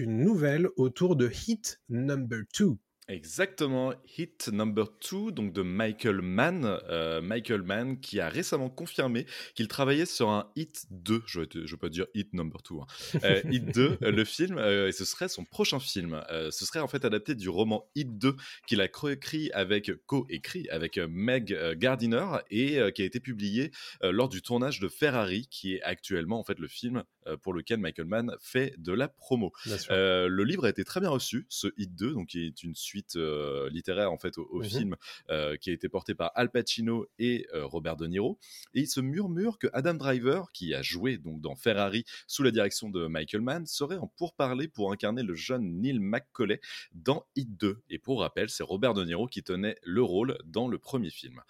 une nouvelle autour de Hit Number 2. Exactement, Hit Number 2, donc de Michael Mann. Euh, Michael Mann qui a récemment confirmé qu'il travaillait sur un Hit 2, je ne veux pas dire Hit Number 2, hein. euh, Hit 2, euh, le film, et ce serait son prochain film. ce serait en fait adapté du roman Hit 2 qu'il a coécrit avec, co-écrit avec Meg Gardiner et qui a été publié lors du tournage de Ferrari, qui est actuellement en fait le film pour lequel Michael Mann fait de la promo. le livre a été très bien reçu, ce Hit 2, donc qui est une suite euh, littéraire en fait au, mmh film euh, qui a été porté par Al Pacino et euh, Robert De Niro. Et il se murmure que Adam Driver, qui a joué donc dans Ferrari sous la direction de Michael Mann, serait en pourparlers pour incarner le jeune Neil McCauley dans Hit 2. Et pour rappel, c'est Robert De Niro qui tenait le rôle dans le premier film.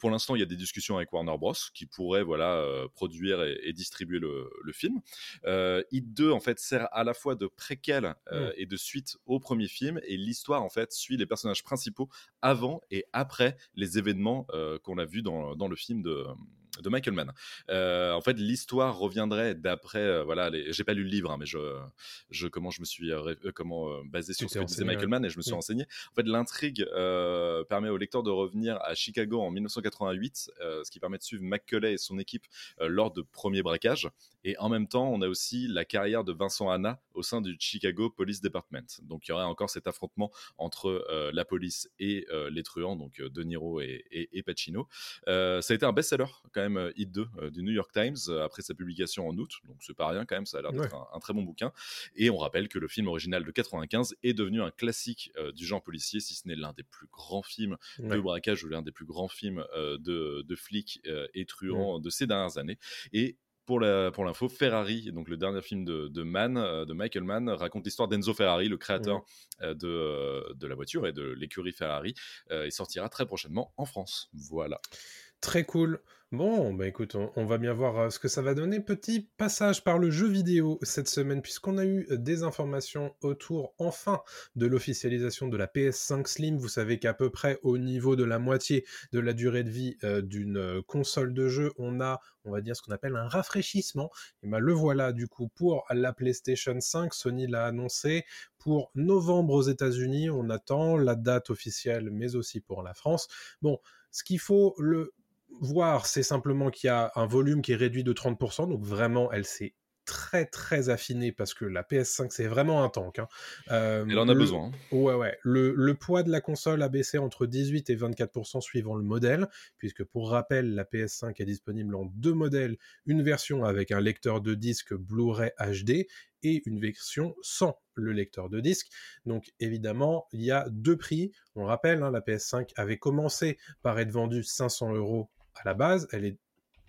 pour l'instant, il y a des discussions avec Warner Bros qui pourraient voilà produire et, distribuer le, film. Hit 2 en fait sert à la fois de préquel mmh. et de suite au premier film et l'histoire en fait suit les personnages principaux avant et après les événements euh, qu'on a vus dans, dans, le film de, de Michael Mann. Euh, en fait, l'histoire reviendrait d'après, euh, voilà, j'ai pas lu le livre, hein, mais je, je, comment je me suis euh, comment basé sur ce que disait Michael Mann et je me suis renseigné. En fait, l'intrigue permet au lecteur de revenir à Chicago en 1988, ce qui permet de suivre McCulley et son équipe lors de premiers braquages. Et en même temps, on a aussi la carrière de Vincent Hanna au sein du Chicago Police Department. Donc, il y aurait encore cet affrontement entre la police et les truands, donc De Niro et, et Pacino. ça a été un best-seller quand même euh, Hit 2 euh, du New York Times euh, après sa publication en août, donc c'est pas rien quand même, ça a l'air d'être un, très bon bouquin. Et on rappelle que le film original de 95 est devenu un classique du genre policier, si ce n'est l'un des plus grands films de braquage ou l'un des plus grands films de, de, flics et truands de ces dernières années. Et pour l'info, Ferrari, donc le dernier film de, de Mann, de Michael Mann, raconte l'histoire d'Enzo Ferrari, le créateur de, de, la voiture et de l'écurie Ferrari, et sortira très prochainement en France. Voilà. Très cool. Bon, bah écoute, on, va bien voir euh, ce que ça va donner. Petit passage par le jeu vidéo cette semaine, puisqu'on a eu euh, des informations autour, enfin, de l'officialisation de la PS5 Slim. Vous savez qu'à peu près au niveau de la moitié de la durée de vie euh, d'une console de jeu, on a, on va dire, ce qu'on appelle un rafraîchissement. Et ben le voilà, du coup, pour la PlayStation 5, Sony l'a annoncé. Pour novembre aux États-Unis, on attend la date officielle, mais aussi pour la France. Bon, ce qu'il faut le voir, c'est simplement qu'il y a un volume qui est réduit de 30%, donc vraiment, elle s'est très très affinée parce que la PS5 c'est vraiment un tank. Hein. Euh, elle en a besoin. Hein. Ouais ouais. Le, poids de la console a baissé entre 18 et 24% suivant le modèle, puisque pour rappel la PS5 est disponible en deux modèles, une version avec un lecteur de disque Blu-ray HD et une version sans le lecteur de disque. Donc évidemment, il y a deux prix. On rappelle, hein, la PS5 avait commencé par être vendue 500 euros à la base, elle est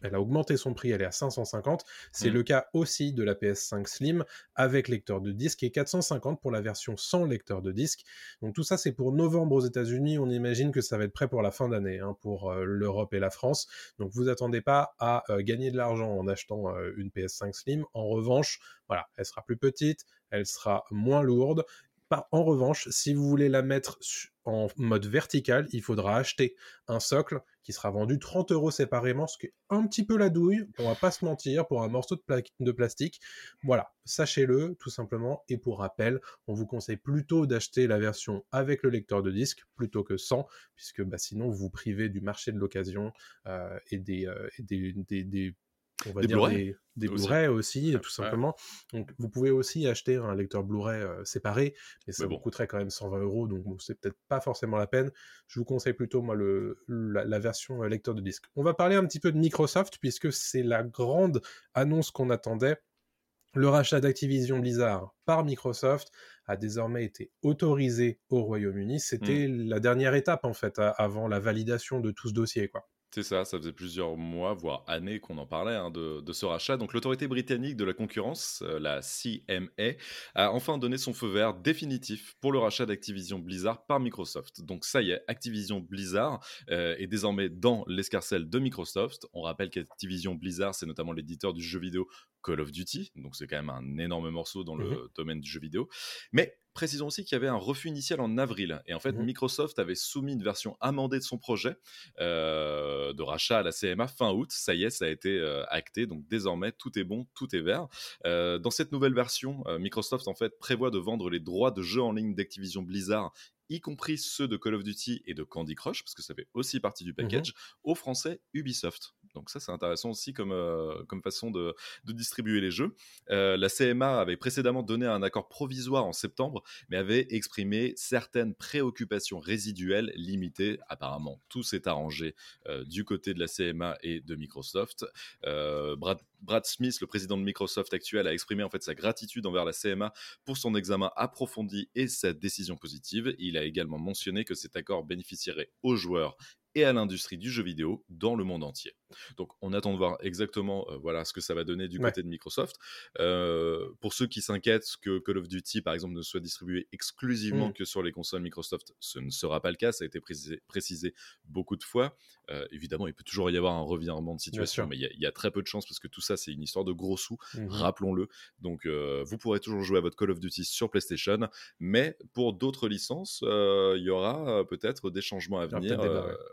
elle a augmenté son prix, elle est à 550. C'est mm. le cas aussi de la PS5 Slim avec lecteur de disque et 450 pour la version sans lecteur de disque. Donc tout ça c'est pour novembre aux États-Unis. On imagine que ça va être prêt pour la fin d'année hein, pour euh, l'Europe et la France. Donc vous attendez pas à euh, gagner de l'argent en achetant euh, une PS5 Slim. En revanche, voilà, elle sera plus petite, elle sera moins lourde en revanche, si vous voulez la mettre en mode vertical, il faudra acheter un socle qui sera vendu 30 euros séparément, ce qui est un petit peu la douille, on va pas se mentir, pour un morceau de, plastique. Voilà, sachez-le tout simplement. Et pour rappel, on vous conseille plutôt d'acheter la version avec le lecteur de disque plutôt que sans, puisque bah, sinon vous vous privez du marché de l'occasion euh, et, des, euh, des on va des dire des, des Blu-ray aussi, tout simplement. Donc, vous pouvez aussi acheter un lecteur Blu-ray euh, séparé, mais ça vous coûterait quand même 120 euros, donc c'est peut-être pas forcément la peine. Je vous conseille plutôt, moi, le, la, version euh, lecteur de disque. On va parler un petit peu de Microsoft, puisque c'est la grande annonce qu'on attendait. Le rachat d'Activision Blizzard par Microsoft a désormais été autorisé au Royaume-Uni. C'était mmh. la dernière étape, en fait, avant la validation de tout ce dossier, quoi. C'est ça, ça faisait plusieurs mois, voire années qu'on en parlait hein, de, ce rachat. Donc l'autorité britannique de la concurrence, euh, la CMA, a enfin donné son feu vert définitif pour le rachat d'Activision Blizzard par Microsoft. Donc ça y est, Activision Blizzard euh, est désormais dans l'escarcelle de Microsoft. On rappelle qu'Activision Blizzard, c'est notamment l'éditeur du jeu vidéo Call of Duty, donc c'est quand même un énorme morceau dans le mmh domaine du jeu vidéo. Mais Précisons aussi qu'il y avait un refus initial en avril. Et en fait, mmh Microsoft avait soumis une version amendée de son projet euh, de rachat à la CMA fin août. Ça y est, ça a été euh, acté. Donc désormais, tout est bon, tout est vert. Euh, dans cette nouvelle version, Microsoft en fait prévoit de vendre les droits de jeux en ligne d'Activision Blizzard y compris ceux de Call of Duty et de Candy Crush, parce que ça fait aussi partie du mmh package, aux Français Ubisoft. Donc ça, c'est intéressant aussi comme, euh, façon de, distribuer les jeux. Euh, la CMA avait précédemment donné un accord provisoire en septembre, mais avait exprimé certaines préoccupations résiduelles limitées. Apparemment, tout s'est arrangé euh, du côté de la CMA et de Microsoft. Brad, Brad, Smith, le président de Microsoft actuel, a exprimé en fait sa gratitude envers la CMA pour son examen approfondi et sa décision positive. Il a également mentionné que cet accord bénéficierait aux joueurs et à l'industrie du jeu vidéo dans le monde entier. Donc on attend de voir exactement euh, voilà ce que ça va donner du côté de Microsoft. Euh, pour ceux qui s'inquiètent que Call of Duty par exemple ne soit distribué exclusivement mmh. que sur les consoles Microsoft, ce ne sera pas le cas, ça a été précisé, beaucoup de fois. Euh, évidemment, il peut toujours y avoir un revirement de situation, mais il y, a très peu de chances parce que tout ça c'est une histoire de gros sous, mmh rappelons-le. Donc vous pourrez toujours jouer à votre Call of Duty sur PlayStation, mais pour d'autres licences, il y aura peut-être des changements à venir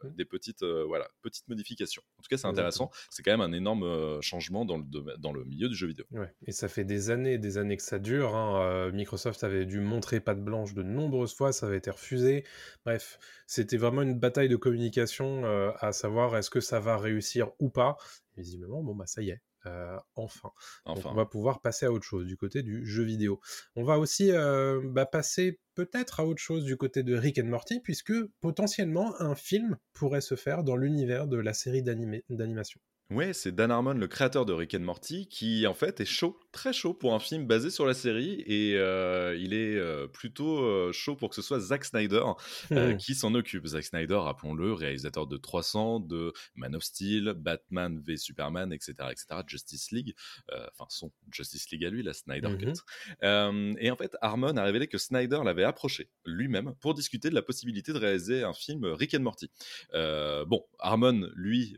des petites, euh, voilà, petites modifications. En tout cas, c'est intéressant. C'est quand même un énorme euh, changement dans le, dans le milieu du jeu vidéo. Et ça fait des années et des années que ça dure. Hein. Euh, Microsoft avait dû montrer patte blanche de nombreuses fois, ça avait été refusé. Bref, c'était vraiment une bataille de communication à savoir est-ce que ça va réussir ou pas. Visiblement, bon bah ça y est, euh, enfin. on va pouvoir passer à autre chose du côté du jeu vidéo. On va aussi euh, bah, passer peut-être à autre chose du côté de Rick and Morty, puisque potentiellement un film pourrait se faire dans l'univers de la série d'animation. Ouais, c'est Dan Harmon, le créateur de Rick and Morty, qui en fait est chaud, très chaud pour un film basé sur la série, et euh, il est euh, plutôt euh, chaud pour que ce soit Zack Snyder mmh. qui s'en occupe. Zack Snyder, rappelons-le, réalisateur de 300, de Man of Steel, Batman v Superman, etc., etc., Justice League, enfin son Justice League à lui, la Snyder mmh Cut. et en fait, Harmon a révélé que Snyder l'avait approché lui-même pour discuter de la possibilité de réaliser un film Rick and Morty. bon, Harmon, lui,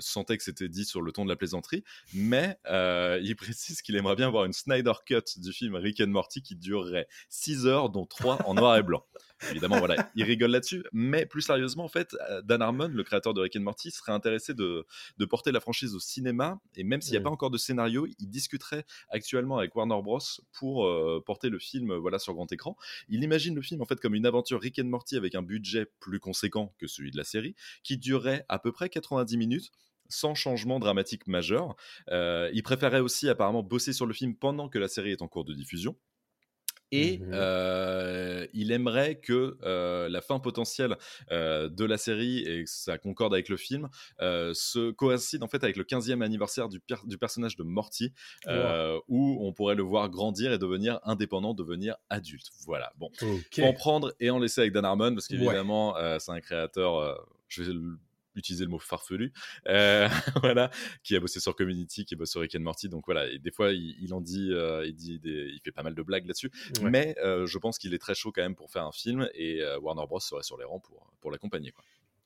sentait que c'était dit sur le ton de la plaisanterie, mais euh, il précise qu'il aimerait bien voir une Snyder Cut du film Rick and Morty qui durerait 6 heures, dont 3 en noir et blanc. Évidemment, voilà, il rigole là-dessus, mais plus sérieusement, en fait, euh, Dan Harmon, le créateur de Rick and Morty, serait intéressé de, porter la franchise au cinéma, et même s'il n'y a pas encore de scénario, il discuterait actuellement avec Warner Bros. pour euh, porter le film voilà, sur grand écran. Il imagine le film en fait comme une aventure Rick and Morty avec un budget plus conséquent que celui de la série, qui durerait à peu près 90 minutes sans changement dramatique majeur. Euh, il préférait aussi apparemment bosser sur le film pendant que la série est en cours de diffusion. Et mmh euh, il aimerait que euh, la fin potentielle de la série, et que ça concorde avec le film, se coïncide en fait avec le 15e anniversaire du, du personnage de Morty, où on pourrait le voir grandir et devenir indépendant, devenir adulte. Voilà, bon. en prendre et en laisser avec Dan Harmon, parce qu'évidemment, c'est un créateur, je vais utiliser le mot farfelu, euh, voilà, qui a bossé sur Community, qui bosse sur Rick and Morty. Donc voilà, et des fois, il, en dit, euh, il dit, il fait pas mal de blagues là-dessus. Mais euh, je pense qu'il est très chaud quand même pour faire un film et Warner Bros serait sur les rangs pour, pour l'accompagner.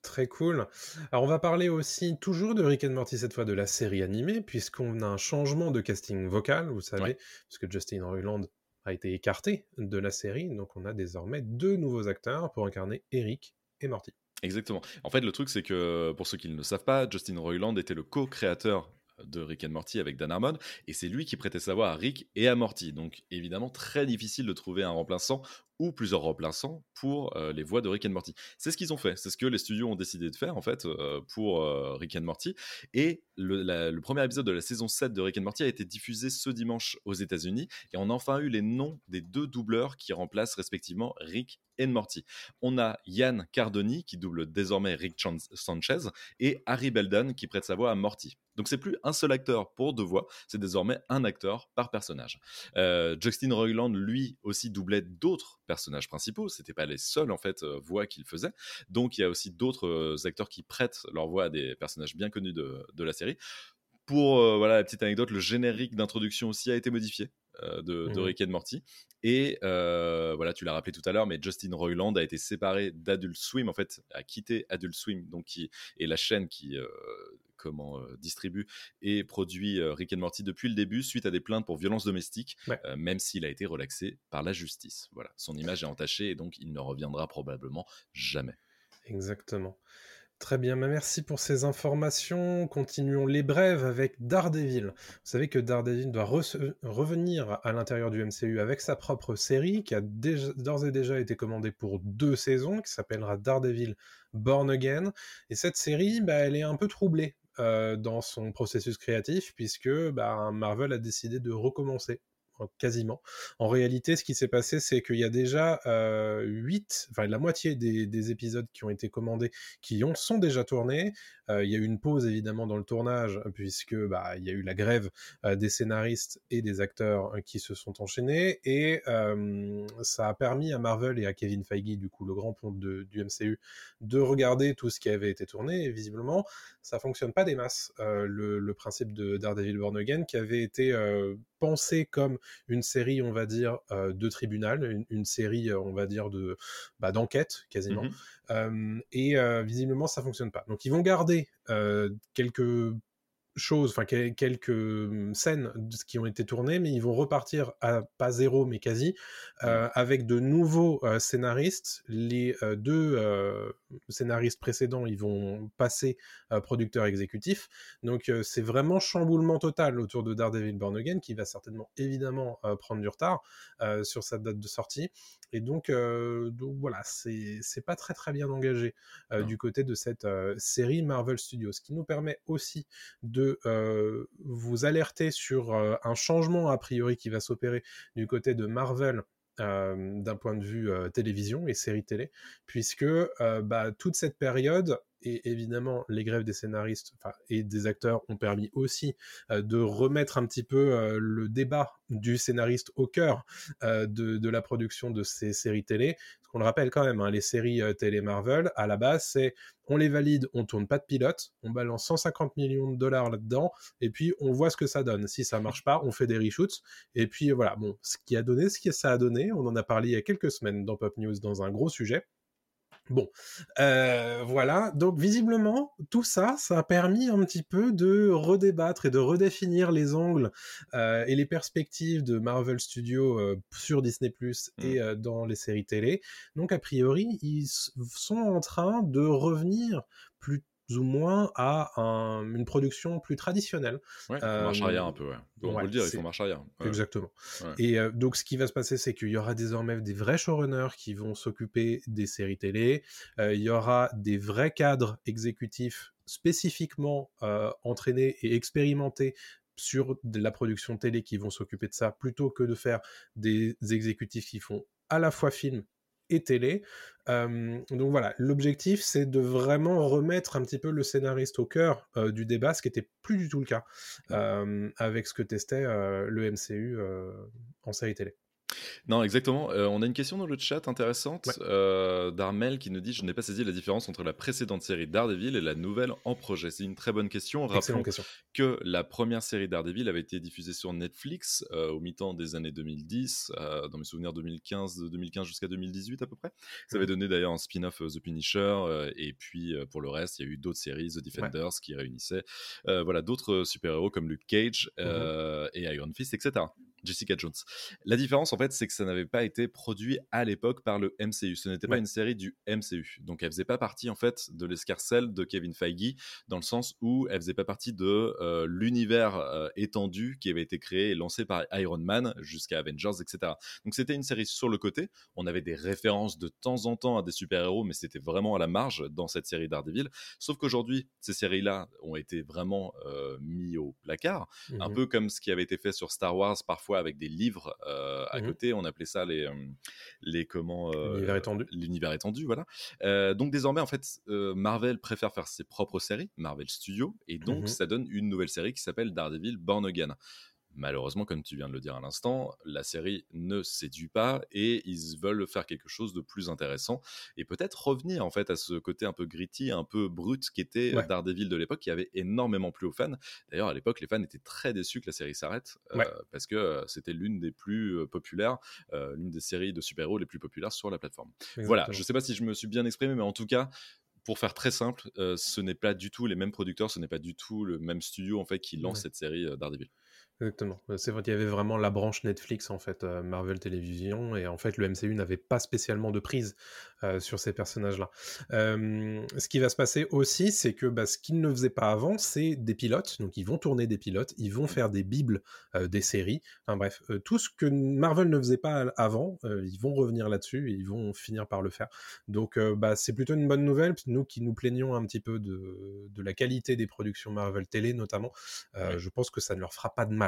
Très cool. Alors on va parler aussi toujours de Rick and Morty cette fois de la série animée puisqu'on a un changement de casting vocal, vous savez, parce que Justin Roiland a été écarté de la série, donc on a désormais deux nouveaux acteurs pour incarner Eric et Morty. Exactement. En fait, le truc, c'est que pour ceux qui ne le savent pas, Justin Roiland était le co-créateur de Rick and Morty avec Dan Harmon, et c'est lui qui prêtait sa voix à Rick et à Morty. Donc évidemment très difficile de trouver un remplaçant ou plusieurs remplaçants pour euh, les voix de Rick and Morty. C'est ce qu'ils ont fait, c'est ce que les studios ont décidé de faire en fait euh, pour euh, Rick and Morty. Et le, premier épisode de la saison 7 de Rick and Morty a été diffusé ce dimanche aux États-Unis et on a enfin eu les noms des deux doubleurs qui remplacent respectivement Rick et Morty. On a Yann Cardoni qui double désormais Rick Sanchez et Harry Belden qui prête sa voix à Morty. Donc c'est plus un seul acteur pour deux voix, c'est désormais un acteur par personnage. Justin Roiland lui aussi doublait d'autres personnages principaux. C'était pas les seules en fait voix qu'ils faisaient. Donc il y a aussi d'autres acteurs qui prêtent leur voix à des personnages bien connus de, de la série. Pour voilà la petite anecdote, le générique d'introduction aussi a été modifié. de, de, mmh Rick and Morty. Et voilà, tu l'as rappelé tout à l'heure, mais Justin Roiland a été séparé d'Adult Swim, en fait, a quitté Adult Swim, donc qui est la chaîne qui comment distribue et produit Rick and Morty depuis le début, suite à des plaintes pour violence domestique, même s'il a été relaxé par la justice. Voilà, son image est entachée et donc il ne reviendra probablement jamais. Exactement. Très bien, bah, merci pour ces informations. Continuons les brèves avec Daredevil. Vous savez que Daredevil doit revenir à l'intérieur du MCU avec sa propre série qui a d'ores et déjà été commandée pour deux saisons, qui s'appellera Daredevil Born Again. Et cette série, bah, elle est un peu troublée euh, dans son processus créatif puisque bah, Marvel a décidé de recommencer quasiment. En réalité, ce qui s'est passé, c'est qu'il y a déjà euh, 8, enfin la moitié des, épisodes qui ont été commandés, qui ont, sont déjà tournés. Euh, il y a eu une pause évidemment dans le tournage, puisque bah, il y a eu la grève euh, des scénaristes et des acteurs euh, qui se sont enchaînés, et ça a permis à Marvel et à Kevin Feige, du coup le grand pont du MCU, de regarder tout ce qui avait été tourné, et visiblement, ça fonctionne pas des masses. Le, le, principe de Daredevil Born Again, qui avait été pensé comme une série, on va dire, euh, de tribunal, une, série, euh, on va dire, de bah, d'enquête quasiment. Mmh et euh, visiblement, ça fonctionne pas. Donc, ils vont garder quelques choses, enfin quelques mmh, scènes qui ont été tournées, mais ils vont repartir à pas zéro, mais quasi, mmh. avec de nouveaux scénaristes. Les deux scénaristes précédents, ils vont passer producteur exécutif. Donc c'est vraiment chamboulement total autour de Daredevil Born Again, qui va certainement évidemment prendre du retard sur sa date de sortie. Et donc, donc voilà, c'est pas très très bien engagé du côté de cette série Marvel Studios, ce qui nous permet aussi de euh, vous alerter sur euh, un changement a priori qui va s'opérer du côté de Marvel euh, d'un point de vue télévision et série télé, puisque bah, toute cette période et évidemment les grèves des scénaristes et des acteurs ont permis aussi de remettre un petit peu le débat du scénariste au cœur de, la production de ces séries télé. Ce qu'on le rappelle quand même, hein, les séries télé Marvel, à la base, c'est on les valide, on tourne pas de pilote, on balance 150 millions de dollars là-dedans, et puis on voit ce que ça donne. Si ça marche pas, on fait des reshoots, et puis voilà, bon, ce qui a donné, ce que ça a donné, on en a parlé il y a quelques semaines dans Pop News dans un gros sujet. Bon, euh, voilà. Donc visiblement, tout ça, ça a permis un petit peu de redébattre et de redéfinir les angles euh, et les perspectives de Marvel Studios euh, sur Disney Plus et mmh. dans les séries télé. Donc a priori, ils sont en train de revenir plus ou moins à une production plus traditionnelle. Ouais, ils marche arrière un peu, ouais. on peut le dire, ils font marche arrière. Exactement. Et euh, donc, ce qui va se passer, c'est qu'il y aura désormais des vrais showrunners qui vont s'occuper des séries télé. Euh, il y aura des vrais cadres exécutifs spécifiquement euh, entraînés et expérimentés sur de la production télé qui vont s'occuper de ça, plutôt que de faire des exécutifs qui font à la fois film et télé. donc voilà, l'objectif c'est de vraiment remettre un petit peu le scénariste au cœur du débat, ce qui n'était plus du tout le cas avec ce que testait le MCU en série télé. Non, exactement. Euh, on a une question dans le chat intéressante euh, d'Armel qui nous dit Je n'ai pas saisi la différence entre la précédente série Daredevil et la nouvelle en projet. C'est une très bonne question. Rappelons que la première série Daredevil avait été diffusée sur Netflix euh, au mi-temps des années 2010, dans mes souvenirs 2015, 2015 jusqu'à 2018 à peu près. Ça avait donné d'ailleurs un spin-off The Punisher. et puis pour le reste, il y a eu d'autres séries, The Defenders, qui réunissaient voilà, d'autres super-héros comme Luke Cage mmh et Iron Fist, etc. Jessica Jones. La différence, en fait, c'est que ça n'avait pas été produit à l'époque par le MCU. Ce n'était pas une série du MCU. Donc, elle faisait pas partie, en fait, de l'escarcelle de Kevin Feige, dans le sens où elle faisait pas partie de euh, l'univers euh, étendu qui avait été créé et lancé par Iron Man jusqu'à Avengers, etc. Donc, c'était une série sur le côté. On avait des références de temps en temps à des super-héros, mais c'était vraiment à la marge dans cette série Daredevil. Sauf qu'aujourd'hui, ces séries-là ont été vraiment euh, mis au placard, un mmh peu comme ce qui avait été fait sur Star Wars parfois avec des livres euh, à mmh côté. On appelait ça les, les comment euh, l'univers étendu. L'univers étendu, voilà. Euh, donc désormais, en fait, Marvel préfère faire ses propres séries, Marvel Studios, et donc mmh ça donne une nouvelle série qui s'appelle Daredevil Born Again. Malheureusement, comme tu viens de le dire à l'instant, la série ne séduit pas et ils veulent faire quelque chose de plus intéressant et peut-être revenir en fait à ce côté un peu gritty, un peu brut qui était Daredevil de l'époque, qui avait énormément plu aux fans. D'ailleurs, à l'époque, les fans étaient très déçus que la série s'arrête parce que c'était l'une des plus populaires, l'une des séries de super-héros les plus populaires sur la plateforme. Voilà, je sais pas si je me suis bien exprimé, mais en tout cas, pour faire très simple, ce n'est pas du tout les mêmes producteurs, ce n'est pas du tout le même studio en fait qui lance cette série Daredevil. Exactement. C'est vrai qu'il y avait vraiment la branche Netflix, en fait, Marvel Télévision, et en fait, le MCU n'avait pas spécialement de prise sur ces personnages-là. ce qui va se passer aussi, c'est que bah, ce qu'ils ne faisaient pas avant, c'est des pilotes. Donc, ils vont tourner des pilotes, ils vont faire des bibles des séries. Enfin bref, tout ce que Marvel ne faisait pas avant, ils vont revenir là-dessus et ils vont finir par le faire. Donc, bah, c'est plutôt une bonne nouvelle. Nous qui nous plaignons un petit peu de, de la qualité des productions Marvel télé, notamment, je pense que ça ne leur fera pas de mal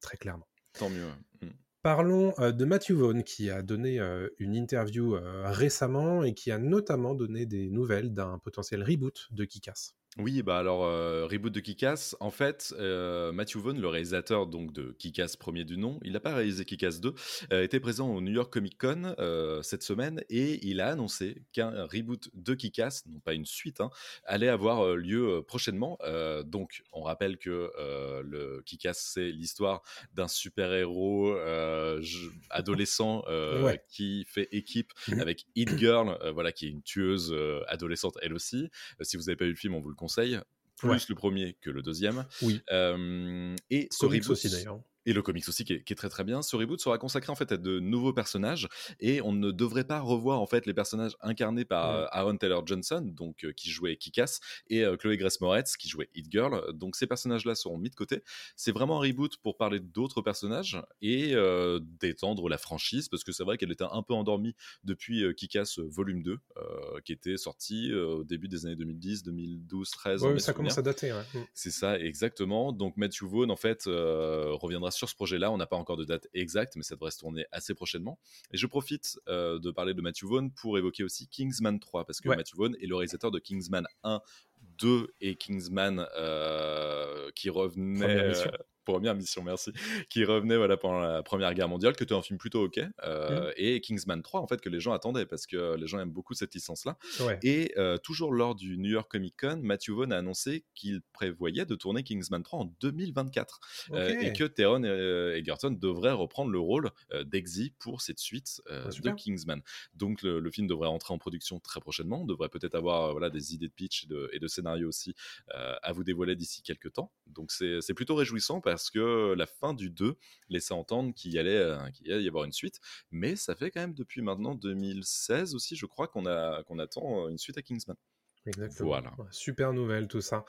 très clairement. Tant mieux. Mm. Parlons euh, de Matthew Vaughn qui a donné euh, une interview euh, récemment et qui a notamment donné des nouvelles d'un potentiel reboot de Kikas. Oui, bah alors, euh, reboot de Kikas, en fait, euh, Matthew Vaughn, le réalisateur donc de Kikas premier du nom, il n'a pas réalisé Kikas 2, euh, était présent au New York Comic Con cette semaine et il a annoncé qu'un reboot de Kikas, non pas une suite, hein, allait avoir lieu prochainement. donc, on rappelle que le Kikas, c'est l'histoire d'un super-héros adolescent qui fait équipe avec Hit Girl, voilà, qui est une tueuse adolescente elle aussi. si vous n'avez pas vu le film, on vous le plus le premier que le deuxième. Oui. et ce aussi d'ailleurs et le comics aussi qui est, très très bien. Ce reboot sera consacré en fait à de nouveaux personnages et on ne devrait pas revoir en fait les personnages incarnés par euh, Aaron Taylor Johnson, donc euh, qui jouait Kikas, et euh, Chloé Grace Moretz qui jouait Hit Girl. Donc ces personnages-là seront mis de côté. C'est vraiment un reboot pour parler d'autres personnages et d'étendre la franchise parce que c'est vrai qu'elle était un peu endormie depuis Kikas Volume 2 qui était sorti au début des années 2010, 2012, 13. Oui, ça commence à dater. Mm. C'est ça exactement. Donc Matthew Vaughn en fait reviendra sur ce projet-là. On n'a pas encore de date exacte, mais ça devrait se tourner assez prochainement. Et je profite euh, de parler de Matthew Vaughn pour évoquer aussi Kingsman 3, parce que Matthew Vaughn est le réalisateur de Kingsman 1, 2 et Kingsman euh, qui revenait première mission, merci, qui revenait voilà, pendant la Première Guerre mondiale, que tu es un film plutôt ok, euh, mmh. et Kingsman 3, en fait, que les gens attendaient, parce que les gens aiment beaucoup cette licence-là. Et euh, toujours lors du New York Comic Con, Matthew Vaughn a annoncé qu'il prévoyait de tourner Kingsman 3 en 2024, euh, et que Teron Egerton devrait reprendre le rôle d'Exy pour cette suite ah, de Kingsman. Donc le, film devrait entrer en production très prochainement, on devrait peut-être avoir voilà, des idées de pitch et de, et de scénario aussi à vous dévoiler d'ici quelques temps. Donc c'est plutôt réjouissant parce que la fin du 2 laissait entendre qu'il y, allait, euh, y avoir une suite. Mais ça fait quand même depuis maintenant 2016 aussi, je crois, qu'on qu'on attend euh, une suite à Kingsman. Exactement. Voilà. Super nouvelle tout ça.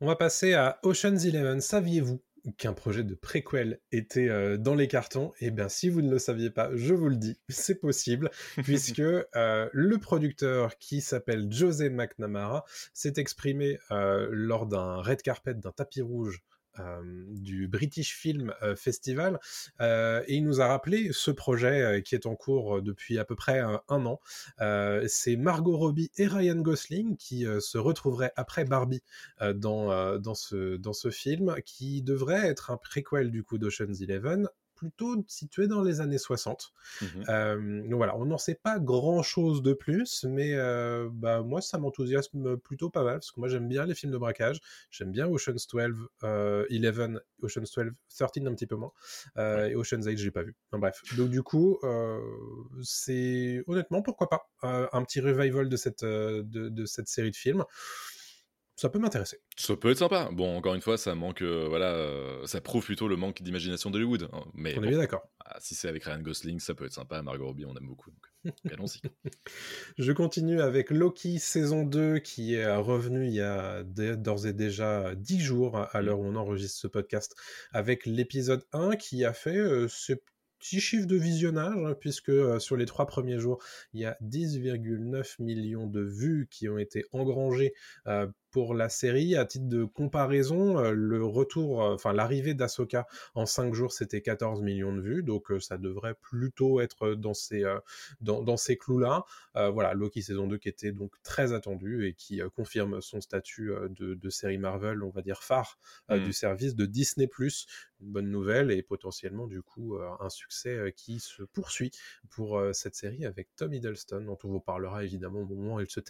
On va passer à Ocean's Eleven. Saviez-vous qu'un projet de préquel était euh, dans les cartons, et eh bien si vous ne le saviez pas, je vous le dis, c'est possible, puisque le producteur qui s'appelle José McNamara s'est exprimé lors d'un red carpet, d'un tapis rouge euh, du British Film euh, Festival euh, et il nous a rappelé ce projet qui est en cours depuis à peu près un, an. c'est Margot Robbie et Ryan Gosling qui se retrouveraient après Barbie dans, dans, ce, dans ce film qui devrait être un préquel du coup d'Ocean's Eleven plutôt situé dans les années 60. Mmh donc voilà, on n'en sait pas grand-chose de plus, mais bah, moi, ça m'enthousiasme plutôt pas mal, parce que moi, j'aime bien les films de braquage, j'aime bien Ocean's 12, 11, Ocean's 12, 13 un petit peu moins, et Ocean's 8, j'ai pas vu. bref, donc du coup, c'est honnêtement, pourquoi pas, un petit revival de cette, de, de cette série de films ça peut m'intéresser. Ça peut être sympa. Bon, encore une fois, ça manque, euh, voilà, euh, ça prouve plutôt le manque d'imagination d'Hollywood. Hein. Mais on est bien d'accord. Ah, si c'est avec Ryan Gosling, ça peut être sympa. Margot Robbie, on aime beaucoup. allons-y. Je continue avec Loki saison 2 qui est revenu il y a d'ores et déjà 10 jours à l'heure où on enregistre ce podcast avec l'épisode 1 qui a fait euh, petit chiffre de visionnage, hein, puisque euh, sur les trois premiers jours, il y a 10,9 millions de vues qui ont été engrangées euh, pour la série. À titre de comparaison, euh, le retour, euh, enfin l'arrivée d'Asoka en 5 jours, c'était 14 millions de vues, donc euh, ça devrait plutôt être dans ces, dans, dans, ces clous-là. voilà, Loki saison 2 qui était donc très attendu et qui confirme son statut de, de, série Marvel, on va dire phare mmh. du service de Disney+. Une bonne nouvelle et potentiellement du coup un succès qui se poursuit pour cette série avec Tom Hiddleston, dont on vous parlera évidemment au moment où elle se,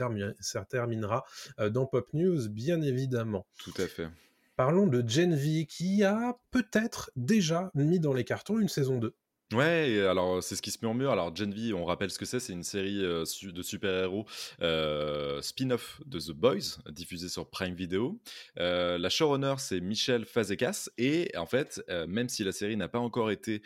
se terminera dans Pop News bien évidemment. Tout à fait. Parlons de Gen V, qui a peut-être déjà mis dans les cartons une saison 2. Ouais, alors c'est ce qui se met en mur. Alors Gen on rappelle ce que c'est, c'est une série euh, de super-héros euh, spin-off de The Boys, diffusée sur Prime Video. Euh, la showrunner, c'est Michel Fazekas, et en fait, même si la série n'a pas encore été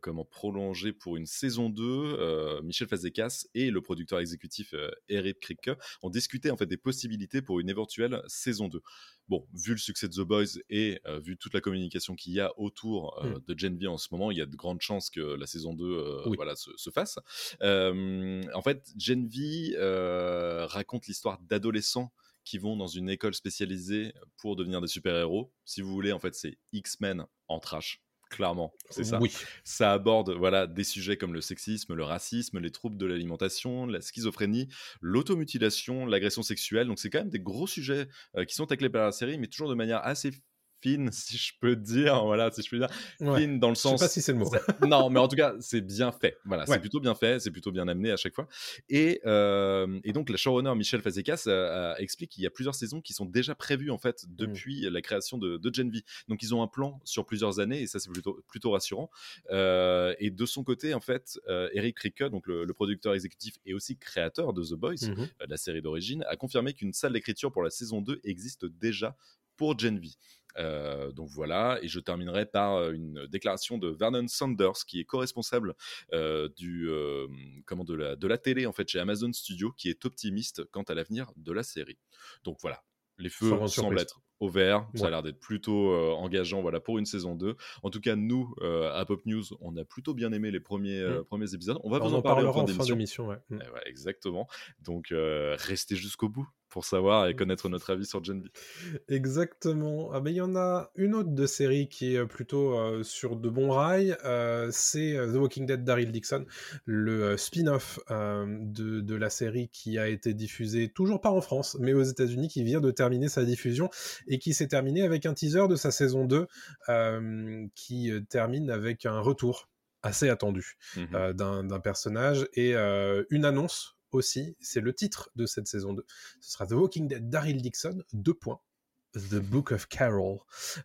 comment prolongée pour une saison 2, Michel Fazekas et le producteur exécutif Eric Kripke ont discuté en fait des possibilités pour une éventuelle saison 2 bon, vu le succès de The Boys et euh, vu toute la communication qu'il y a autour euh, mm. de Gen V en ce moment, il y a de grandes chances que la saison 2 euh, voilà, se, fasse. en fait, Gen V raconte l'histoire d'adolescents qui vont dans une école spécialisée pour devenir des super-héros. Si vous voulez, en fait, c'est X-Men en trash clairement, c'est ça. Oui. Ça aborde voilà des sujets comme le sexisme, le racisme, les troubles de l'alimentation, la schizophrénie, l'automutilation, l'agression sexuelle. Donc c'est quand même des gros sujets euh, qui sont taclés par la série, mais toujours de manière assez fine, si je peux dire. Voilà, si je peux dire. Fine dans le sens. Je sais pas si c'est le mot. non, mais en tout cas, c'est bien fait. Voilà, c'est plutôt bien fait, c'est plutôt bien amené à chaque fois. Et, euh, et donc, la showrunner Michel Fazekas euh, explique qu'il y a plusieurs saisons qui sont déjà prévues en fait mmh. depuis la création de, de Gen V. Donc, ils ont un plan sur plusieurs années et ça, c'est plutôt, plutôt rassurant. Euh, et de son côté, en fait, Eric Ricke, donc le, producteur exécutif et aussi créateur de The Boys, mmh la série d'origine, a confirmé qu'une salle d'écriture pour la saison 2 existe déjà pour Gen V. Euh, donc voilà, et je terminerai par euh, une déclaration de Vernon Sanders, qui est co-responsable euh, du comment de la, de la télé en fait chez Amazon Studio, qui est optimiste quant à l'avenir de la série. Donc voilà, les feux semblent être au vert. Ça a l'air d'être plutôt engageant voilà, pour une saison 2. En tout cas, nous, à Pop News, on a plutôt bien aimé les premiers, mmh. premiers épisodes. On va vous en, parler en fin d'émission. Mmh. Eh exactement. Donc, restez jusqu'au bout pour savoir et connaître notre avis sur Gen V. Exactement. Ah ben, il y en a une autre de série qui est plutôt euh, sur de bons rails. Euh, c'est euh, The Walking Dead Daryl Dixon, le spin-off de, de, la série qui a été diffusé toujours pas en France, mais aux États-Unis, qui vient de terminer sa diffusion et qui s'est terminé avec un teaser de sa saison 2 qui termine avec un retour assez attendu mmh d'un personnage et une annonce aussi, c'est le titre de cette saison 2. Ce sera The Walking Dead Daryl Dixon, deux points. The Book of Carol.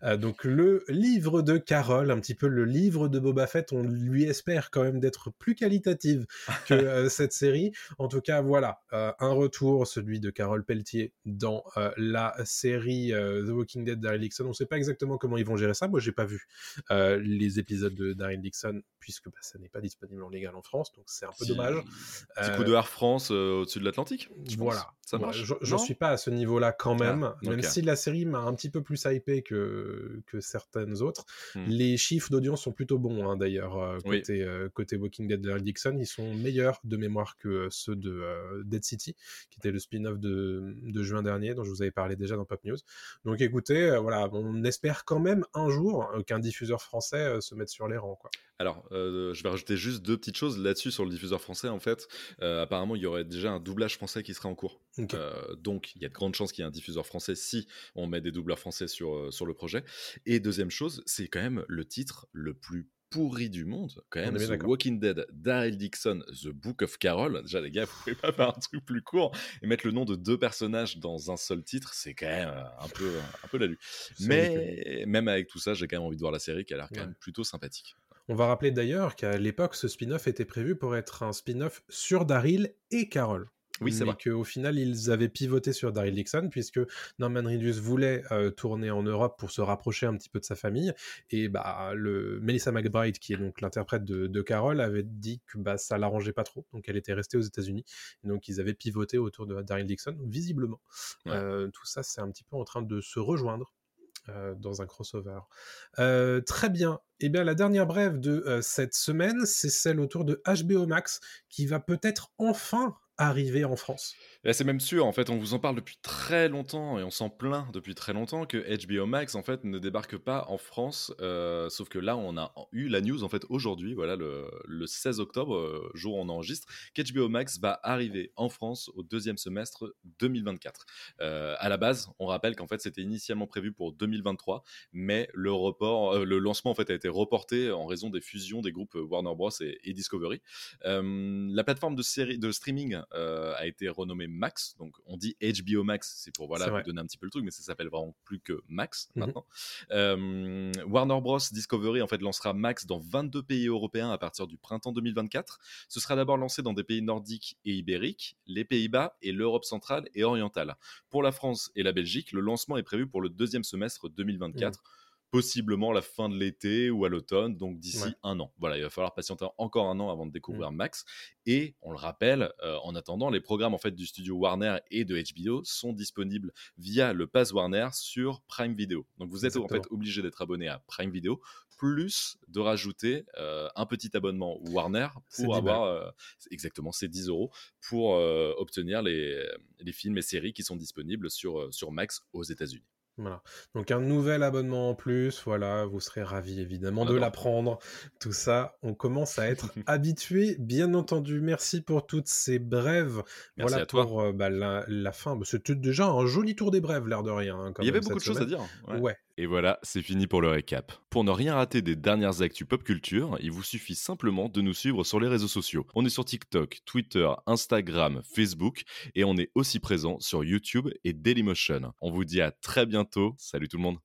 Euh, donc le livre de Carol, un petit peu le livre de Boba Fett, on lui espère quand même d'être plus qualitative que euh, cette série. En tout cas, voilà, euh, un retour, celui de Carol Pelletier dans la série The Walking Dead Daryl Dixon. On ne sait pas exactement comment ils vont gérer ça. Moi, j'ai pas vu les épisodes de Daryl Dixon puisque bah, ça n'est pas disponible en légal en France, donc c'est un peu dommage. Petit coup de Air France au-dessus de l'Atlantique. Voilà, ça marche. J'en suis pas à ce niveau-là quand ah, même, même si la série m'a un petit peu plus hypé que, que certaines autres. Hmm. Les chiffres d'audience sont plutôt bons, hein, d'ailleurs, euh, côté, euh, côté Walking Dead de Dixon. Ils sont meilleurs de mémoire que euh, ceux de Dead City, qui était le spin-off de, de, juin dernier, dont je vous avais parlé déjà dans Pop News. Donc écoutez, voilà, on espère quand même un jour qu'un diffuseur français se mette sur les rangs. Quoi. Alors, je vais rajouter juste deux petites choses là-dessus sur le diffuseur français. En fait, apparemment, il y aurait déjà un doublage français qui serait en cours. Donc, il y a de grandes chances qu'il y ait un diffuseur français si on met des doubleurs français sur, euh, sur le projet. Et deuxième chose, c'est quand même le titre le plus pourri du monde, quand même, The Walking Dead, Daryl Dixon, The Book of Carol. Déjà, les gars, vous pouvez pas faire un truc plus court et mettre le nom de deux personnages dans un seul titre, c'est quand même euh, un peu, un peu. Mais même avec tout ça, j'ai quand même envie de voir la série qui a l'air quand même plutôt sympathique. On va rappeler d'ailleurs qu'à l'époque, ce spin-off était prévu pour être un spin-off sur Daryl et Carol. Oui, c'est vrai. qu'au final, ils avaient pivoté sur Daryl Dixon, puisque Norman Reedus voulait euh, tourner en Europe pour se rapprocher un petit peu de sa famille. Et bah, le Melissa McBride, qui est donc l'interprète de, de, Carol, avait dit que bah, ça l'arrangeait pas trop. Donc elle était restée aux États-Unis. Donc ils avaient pivoté autour de Daryl Dixon. visiblement, euh, tout ça, c'est un petit peu en train de se rejoindre. Euh, dans un crossover. très bien. Et eh bien, la dernière brève de cette semaine, c'est celle autour de HBO Max, qui va peut-être enfin arriver en France. C'est même sûr, en fait, on vous en parle depuis très longtemps et on s'en plaint depuis très longtemps que HBO Max, en fait, ne débarque pas en France. Euh, sauf que là, on a eu la news, en fait, aujourd'hui, voilà, le, 16 octobre, euh, jour où on enregistre, qu'HBO Max va arriver en France au deuxième semestre 2024. Euh, à la base, on rappelle qu'en fait, c'était initialement prévu pour 2023, mais le report, le lancement, en fait, a été reporté en raison des fusions des groupes Warner Bros. et, Discovery. la plateforme de, série, de streaming a été renommée Max. Donc on dit HBO Max, c'est pour voilà, vous donner un petit peu le truc, mais ça s'appelle vraiment plus que Max mmh maintenant. Warner Bros. Discovery en fait lancera Max dans 22 pays européens à partir du printemps 2024. Ce sera d'abord lancé dans des pays nordiques et ibériques, les Pays-Bas et l'Europe centrale et orientale. Pour la France et la Belgique, le lancement est prévu pour le deuxième semestre 2024 possiblement la fin de l'été ou à l'automne, donc d'ici un an. Voilà, il va falloir patienter encore un an avant de découvrir mmh. Max. Et on le rappelle, euh, en attendant, les programmes en fait du studio Warner et de HBO sont disponibles via le Pass Warner sur Prime Video. Donc vous êtes en fait obligé d'être abonné à Prime Video, plus de rajouter euh, un petit abonnement Warner pour avoir euh, exactement ces 10 euros pour obtenir les, les, films et séries qui sont disponibles sur, sur Max aux États-Unis. Voilà. Donc un nouvel abonnement en plus, voilà, vous serez ravis évidemment de l'apprendre. Tout ça, on commence à être habitué, bien entendu. Merci pour toutes ces brèves. Merci voilà à toi. pour euh, bah, la, fin. Bah, C'était déjà un joli tour des brèves, l'air de rien. Hein, Il y avait beaucoup de choses à dire. ouais. Et voilà, c'est fini pour le récap. Pour ne rien rater des dernières actus pop culture, il vous suffit simplement de nous suivre sur les réseaux sociaux. On est sur TikTok, Twitter, Instagram, Facebook et on est aussi présent sur YouTube et Dailymotion. On vous dit à très bientôt. Salut tout le monde.